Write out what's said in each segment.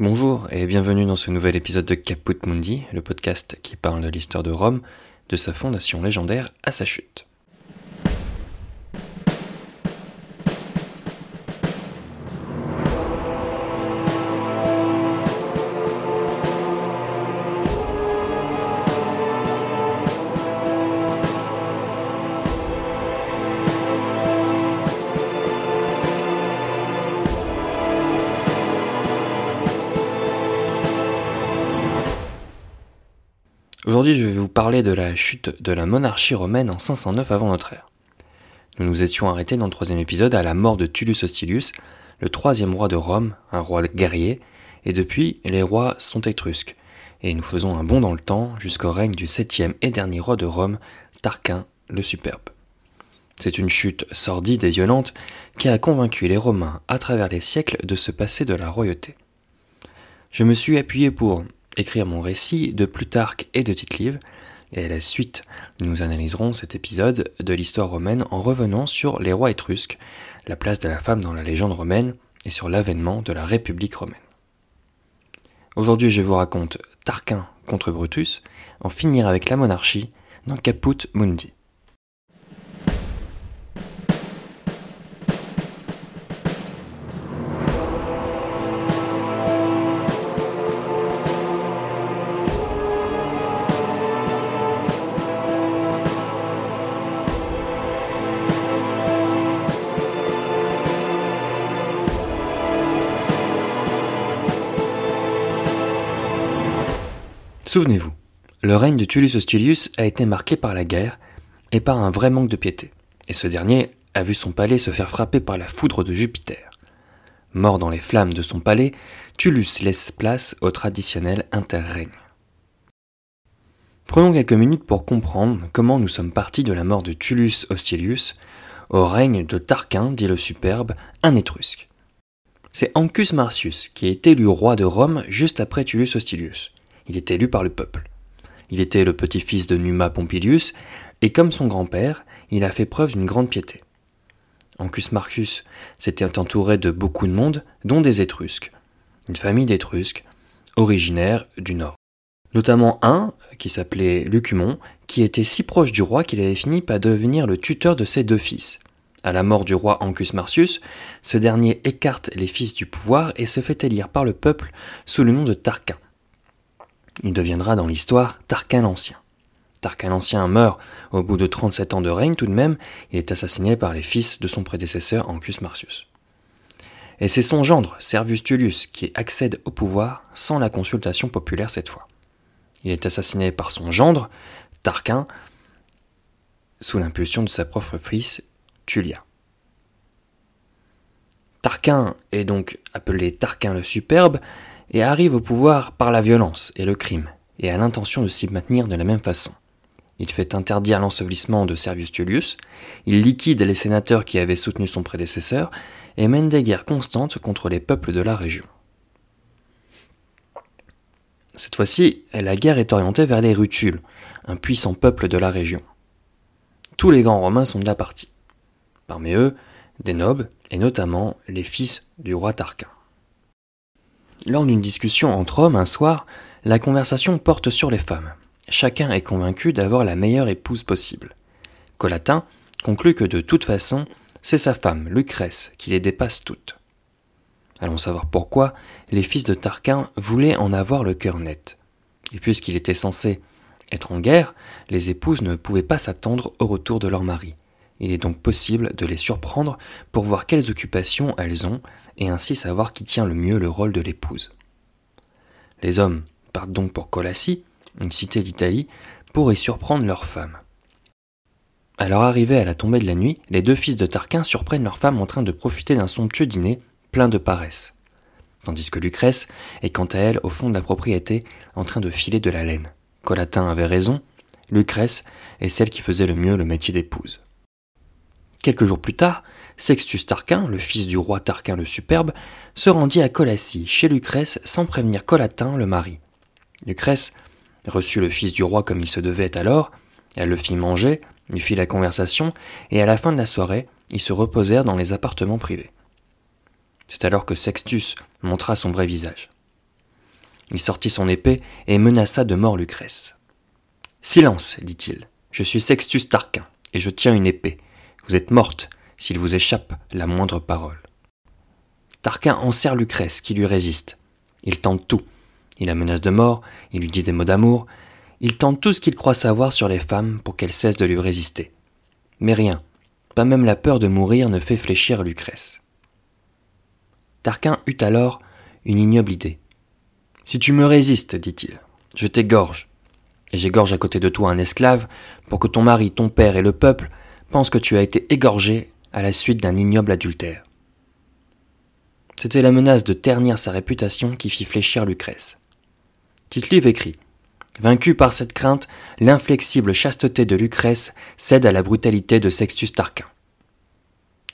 Bonjour et bienvenue dans ce nouvel épisode de Caput Mundi, le podcast qui parle de l'histoire de Rome, de sa fondation légendaire à sa chute. Aujourd'hui, je vais vous parler de la chute de la monarchie romaine en 509 avant notre ère. Nous nous étions arrêtés dans le troisième épisode à la mort de Tullus Hostilius, le troisième roi de Rome, un roi guerrier, et depuis, les rois sont étrusques, et nous faisons un bond dans le temps jusqu'au règne du septième et dernier roi de Rome, Tarquin le Superbe. C'est une chute sordide et violente qui a convaincu les Romains à travers les siècles de se passer de la royauté. Je me suis appuyé pour écrire mon récit de Plutarque et de Tite-Live, et à la suite, nous analyserons cet épisode de l'histoire romaine en revenant sur les rois étrusques, la place de la femme dans la légende romaine et sur l'avènement de la République romaine. Aujourd'hui, je vous raconte Tarquin contre Brutus, en finir avec la monarchie dans Caput Mundi. Souvenez-vous, le règne de Tullus Hostilius a été marqué par la guerre et par un vrai manque de piété, et ce dernier a vu son palais se faire frapper par la foudre de Jupiter. Mort dans les flammes de son palais, Tullus laisse place au traditionnel interrègne. Prenons quelques minutes pour comprendre comment nous sommes partis de la mort de Tullus Hostilius au règne de Tarquin, dit le superbe, un étrusque. C'est Ancus Marcius qui est élu roi de Rome juste après Tullus Hostilius il est élu par le peuple. Il était le petit-fils de Numa Pompilius, et comme son grand-père, il a fait preuve d'une grande piété. Ancus Marcus s'était entouré de beaucoup de monde, dont des Étrusques, une famille d'Étrusques, originaire du nord. Notamment un, qui s'appelait Lucumon, qui était si proche du roi qu'il avait fini par devenir le tuteur de ses deux fils. À la mort du roi Ancus Marcius, ce dernier écarte les fils du pouvoir et se fait élire par le peuple sous le nom de Tarquin. Il deviendra dans l'histoire Tarquin l'Ancien. Tarquin l'Ancien meurt au bout de 37 ans de règne tout de même, il est assassiné par les fils de son prédécesseur Ancus Marcius. Et c'est son gendre, Servius Tullius, qui accède au pouvoir sans la consultation populaire cette fois. Il est assassiné par son gendre, Tarquin, sous l'impulsion de sa propre fils, Tullia. Tarquin est donc appelé Tarquin le Superbe, et arrive au pouvoir par la violence et le crime, et a l'intention de s'y maintenir de la même façon. Il fait interdire l'ensevelissement de Servius Tullius, il liquide les sénateurs qui avaient soutenu son prédécesseur, et mène des guerres constantes contre les peuples de la région. Cette fois-ci, la guerre est orientée vers les Rutules, un puissant peuple de la région. Tous les grands romains sont de la partie. Parmi eux, des nobles, et notamment les fils du roi Tarquin. Lors d'une discussion entre hommes un soir, la conversation porte sur les femmes. Chacun est convaincu d'avoir la meilleure épouse possible. Colatin conclut que de toute façon, c'est sa femme, Lucrèce, qui les dépasse toutes. Allons savoir pourquoi les fils de Tarquin voulaient en avoir le cœur net. Et puisqu'il était censé être en guerre, les épouses ne pouvaient pas s'attendre au retour de leur mari. Il est donc possible de les surprendre pour voir quelles occupations elles ont et ainsi savoir qui tient le mieux le rôle de l'épouse. Les hommes partent donc pour Colassie, une cité d'Italie, pour y surprendre leur femme. À leur arrivée à la tombée de la nuit, les deux fils de Tarquin surprennent leur femme en train de profiter d'un somptueux dîner plein de paresse, tandis que Lucrèce est quant à elle au fond de la propriété en train de filer de la laine. Colatin avait raison, Lucrèce est celle qui faisait le mieux le métier d'épouse. Quelques jours plus tard, Sextus Tarquin, le fils du roi Tarquin le Superbe, se rendit à Colassie, chez Lucrèce, sans prévenir Colatin, le mari. Lucrèce reçut le fils du roi comme il se devait alors, elle le fit manger, lui fit la conversation, et à la fin de la soirée, ils se reposèrent dans les appartements privés. C'est alors que Sextus montra son vrai visage. Il sortit son épée et menaça de mort Lucrèce. Silence, dit-il, je suis Sextus Tarquin, et je tiens une épée. Vous êtes morte s'il vous échappe la moindre parole. Tarquin enserre Lucrèce, qui lui résiste. Il tente tout. Il la menace de mort, il lui dit des mots d'amour, il tente tout ce qu'il croit savoir sur les femmes pour qu'elles cessent de lui résister. Mais rien, pas même la peur de mourir ne fait fléchir Lucrèce. Tarquin eut alors une ignoble idée. Si tu me résistes, dit-il, je t'égorge. Et j'égorge à côté de toi un esclave pour que ton mari, ton père et le peuple pensent que tu as été égorgé à la suite d'un ignoble adultère. C'était la menace de ternir sa réputation qui fit fléchir Lucrèce. tite écrit Vaincu par cette crainte, l'inflexible chasteté de Lucrèce cède à la brutalité de Sextus Tarquin.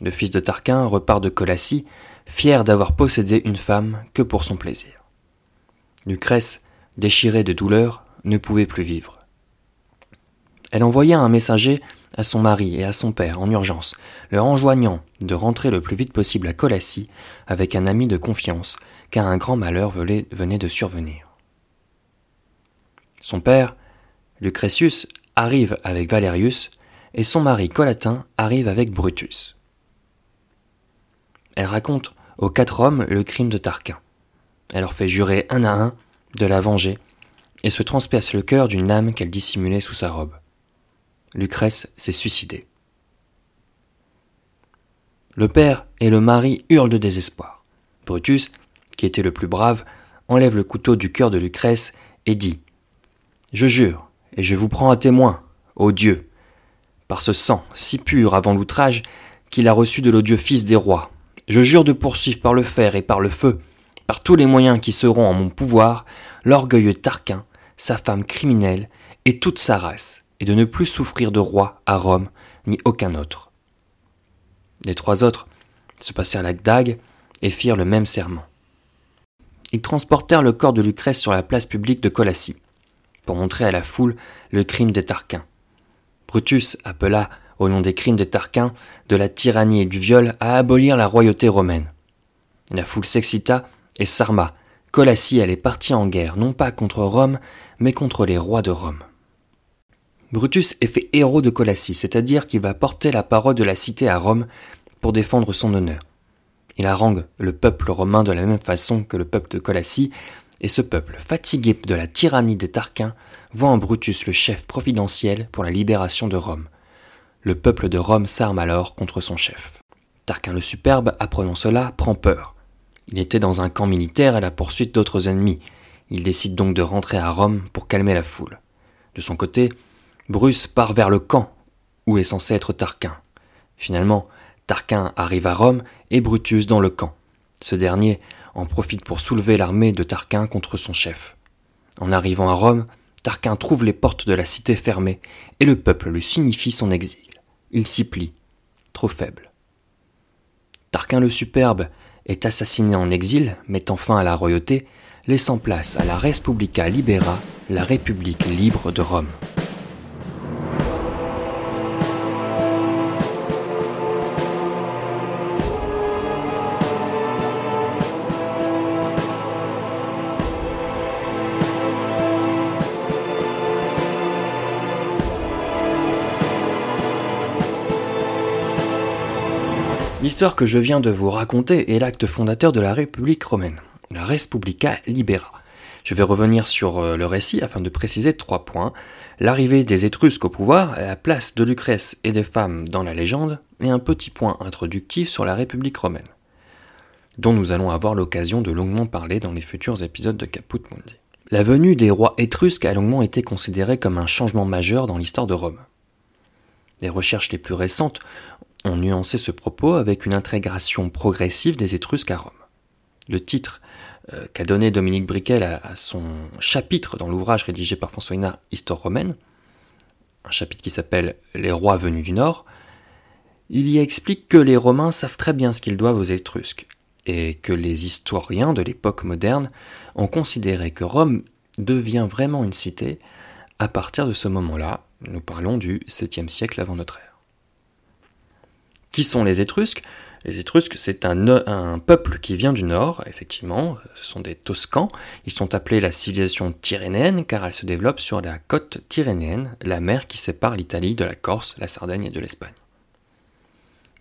Le fils de Tarquin repart de Colassie, fier d'avoir possédé une femme que pour son plaisir. Lucrèce, déchirée de douleur, ne pouvait plus vivre. Elle envoya un messager à son mari et à son père en urgence, leur enjoignant de rentrer le plus vite possible à Colassie avec un ami de confiance, car un grand malheur venait de survenir. Son père, Lucretius, arrive avec Valerius, et son mari Colatin arrive avec Brutus. Elle raconte aux quatre hommes le crime de Tarquin. Elle leur fait jurer un à un de la venger et se transperce le cœur d'une lame qu'elle dissimulait sous sa robe. Lucrèce s'est suicidée. Le père et le mari hurlent de désespoir. Brutus, qui était le plus brave, enlève le couteau du cœur de Lucrèce et dit je jure, et je vous prends à témoin, ô Dieu, par ce sang si pur avant l'outrage qu'il a reçu de l'odieux Fils des rois, je jure de poursuivre par le fer et par le feu, par tous les moyens qui seront en mon pouvoir, l'orgueilleux Tarquin, sa femme criminelle et toute sa race, et de ne plus souffrir de roi à Rome, ni aucun autre. Les trois autres se passèrent la dague et firent le même serment. Ils transportèrent le corps de Lucrèce sur la place publique de Colassie pour montrer à la foule le crime des Tarquins. Brutus appela, au nom des crimes des Tarquins, de la tyrannie et du viol, à abolir la royauté romaine. La foule s'excita et s'arma. Colassie allait partir en guerre, non pas contre Rome, mais contre les rois de Rome. Brutus est fait héros de Colassie, c'est-à-dire qu'il va porter la parole de la cité à Rome pour défendre son honneur. Il harangue le peuple romain de la même façon que le peuple de Colassie, et ce peuple, fatigué de la tyrannie des Tarquins, voit en Brutus le chef providentiel pour la libération de Rome. Le peuple de Rome s'arme alors contre son chef. Tarquin le Superbe, apprenant cela, prend peur. Il était dans un camp militaire à la poursuite d'autres ennemis. Il décide donc de rentrer à Rome pour calmer la foule. De son côté, Bruce part vers le camp où est censé être Tarquin. Finalement, Tarquin arrive à Rome et Brutus dans le camp. Ce dernier en profite pour soulever l'armée de Tarquin contre son chef. En arrivant à Rome, Tarquin trouve les portes de la cité fermées et le peuple lui signifie son exil. Il s'y plie, trop faible. Tarquin le Superbe est assassiné en exil, mettant fin à la royauté, laissant place à la Respublica Libera, la République libre de Rome. L'histoire que je viens de vous raconter est l'acte fondateur de la République romaine, la Respublica Libera. Je vais revenir sur euh, le récit afin de préciser trois points. L'arrivée des Étrusques au pouvoir, la place de Lucrèce et des femmes dans la légende, et un petit point introductif sur la République romaine, dont nous allons avoir l'occasion de longuement parler dans les futurs épisodes de Caput Mundi. La venue des rois étrusques a longuement été considérée comme un changement majeur dans l'histoire de Rome. Les recherches les plus récentes ont nuancé ce propos avec une intégration progressive des Étrusques à Rome. Le titre euh, qu'a donné Dominique Briquel à, son chapitre dans l'ouvrage rédigé par François Hinard, Histoire romaine, un chapitre qui s'appelle Les rois venus du Nord, il y explique que les Romains savent très bien ce qu'ils doivent aux Étrusques, et que les historiens de l'époque moderne ont considéré que Rome devient vraiment une cité à partir de ce moment-là, nous parlons du 7e siècle avant notre ère. Qui sont les Étrusques? Les Étrusques, c'est un, peuple qui vient du nord, effectivement, ce sont des Toscans. Ils sont appelés la civilisation tyrénéenne car elle se développe sur la côte tyrénéenne, la mer qui sépare l'Italie de la Corse, la Sardaigne et de l'Espagne.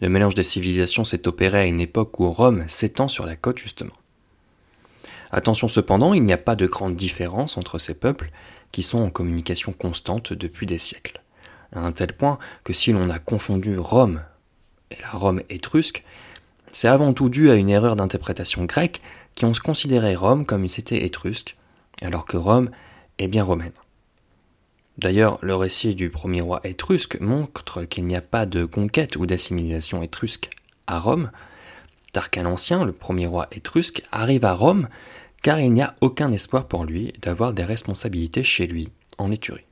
Le mélange des civilisations s'est opéré à une époque où Rome s'étend sur la côte justement. Attention cependant, il n'y a pas de grande différence entre ces peuples qui sont en communication constante depuis des siècles, à un tel point que si l'on a confondu Rome et la Rome étrusque, c'est avant tout dû à une erreur d'interprétation grecque qui ont considéré Rome comme si c'était étrusque, alors que Rome est bien romaine. D'ailleurs, le récit du premier roi étrusque montre qu'il n'y a pas de conquête ou d'assimilation étrusque à Rome. Tarquin l'Ancien, le premier roi étrusque, arrive à Rome car il n'y a aucun espoir pour lui d'avoir des responsabilités chez lui, en Éthurie.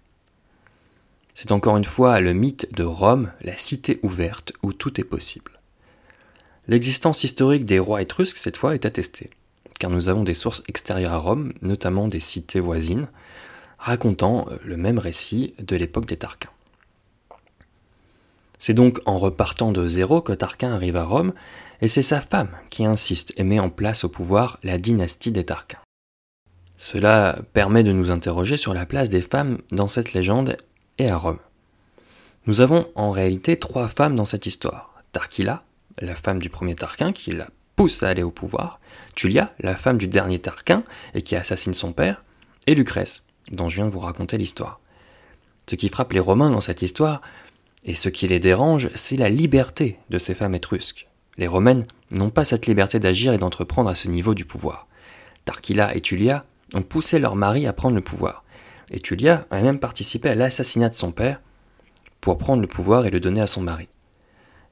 C'est encore une fois le mythe de Rome, la cité ouverte où tout est possible. L'existence historique des rois étrusques, cette fois, est attestée, car nous avons des sources extérieures à Rome, notamment des cités voisines, racontant euh, le même récit de l'époque des Tarquins. C'est donc en repartant de zéro que Tarquin arrive à Rome, et c'est sa femme qui insiste et met en place au pouvoir la dynastie des Tarquins. Cela permet de nous interroger sur la place des femmes dans cette légende et à Rome. Nous avons en réalité trois femmes dans cette histoire. Tarquilla, la femme du premier Tarquin qui la pousse à aller au pouvoir, Tullia, la femme du dernier Tarquin et qui assassine son père, et Lucrèce, dont je viens vous raconter l'histoire. Ce qui frappe les Romains dans cette histoire, et ce qui les dérange, c'est la liberté de ces femmes étrusques. Les Romaines n'ont pas cette liberté d'agir et d'entreprendre à ce niveau du pouvoir. Tarquilla et Tullia ont poussé leur mari à prendre le pouvoir, et Tullia a même participé à l'assassinat de son père pour prendre le pouvoir et le donner à son mari.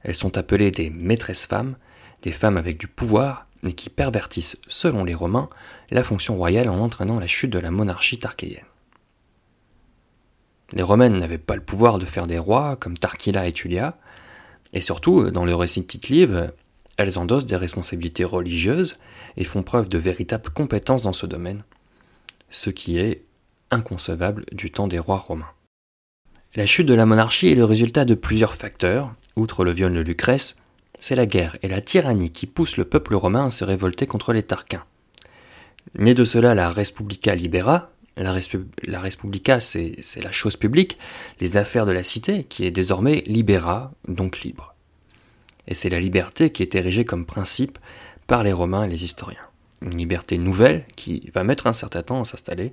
Elles sont appelées des maîtresses femmes, des femmes avec du pouvoir et qui pervertissent, selon les Romains, la fonction royale en entraînant la chute de la monarchie tarchéienne. Les Romaines n'avaient pas le pouvoir de faire des rois comme Tarquilla et Tullia, et surtout, dans le récit de Tite-Live, elles endossent des responsabilités religieuses et font preuve de véritables compétences dans ce domaine, ce qui est inconcevable du temps des rois romains. La chute de la monarchie est le résultat de plusieurs facteurs, outre le viol de Lucrèce, c'est la guerre et la tyrannie qui poussent le peuple romain à se révolter contre les Tarquins. Né de cela la Respublica Libera, la, Respublica c'est la chose publique, les affaires de la cité, qui est désormais libera, donc libre. Et c'est la liberté qui est érigée comme principe par les Romains et les historiens. Une liberté nouvelle qui va mettre un certain temps à s'installer,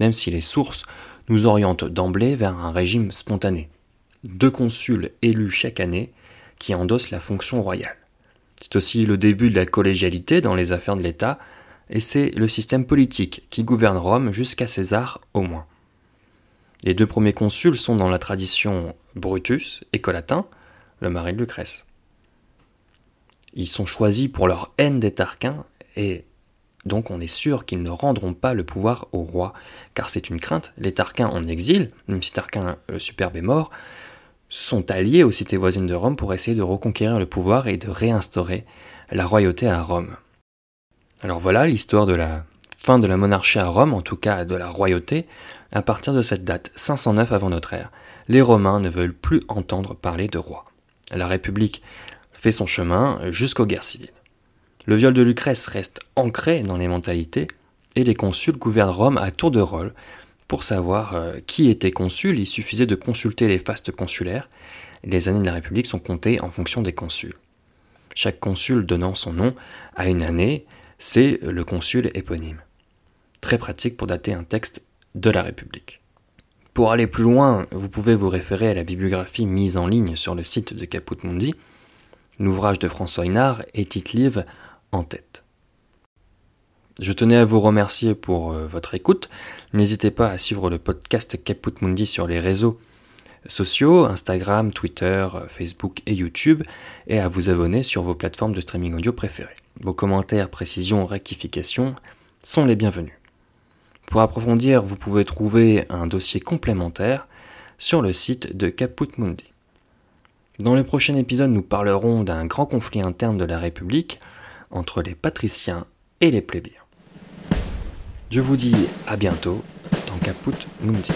même si les sources nous orientent d'emblée vers un régime spontané. Deux consuls élus chaque année qui endossent la fonction royale. C'est aussi le début de la collégialité dans les affaires de l'État, et c'est le système politique qui gouverne Rome jusqu'à César au moins. Les deux premiers consuls sont dans la tradition Brutus et Collatin, le mari de Lucrèce. Ils sont choisis pour leur haine des Tarquins et donc on est sûr qu'ils ne rendront pas le pouvoir au roi, car c'est une crainte. Les Tarquins en exil, même si Tarquin le superbe est mort, sont alliés aux cités voisines de Rome pour essayer de reconquérir le pouvoir et de réinstaurer la royauté à Rome. Alors voilà l'histoire de la fin de la monarchie à Rome, en tout cas de la royauté, à partir de cette date, 509 avant notre ère. Les Romains ne veulent plus entendre parler de roi. La République fait son chemin jusqu'aux guerres civiles. Le viol de Lucrèce reste ancré dans les mentalités, et les consuls gouvernent Rome à tour de rôle. Pour savoir euh, qui était consul, il suffisait de consulter les fastes consulaires. Les années de la République sont comptées en fonction des consuls. Chaque consul donnant son nom à une année, c'est le consul éponyme. Très pratique pour dater un texte de la République. Pour aller plus loin, vous pouvez vous référer à la bibliographie mise en ligne sur le site de Caput Mundi, l'ouvrage de François Hinard et Tite-Live en tête. Je tenais à vous remercier pour euh, votre écoute. N'hésitez pas à suivre le podcast Caput Mundi sur les réseaux sociaux, Instagram, Twitter, Facebook et YouTube, et à vous abonner sur vos plateformes de streaming audio préférées. Vos commentaires, précisions, rectifications sont les bienvenus. Pour approfondir, vous pouvez trouver un dossier complémentaire sur le site de Caput Mundi. Dans le prochain épisode, nous parlerons d'un grand conflit interne de la République entre les patriciens et les plébéiens. Je vous dis à bientôt dans Caput Mundi.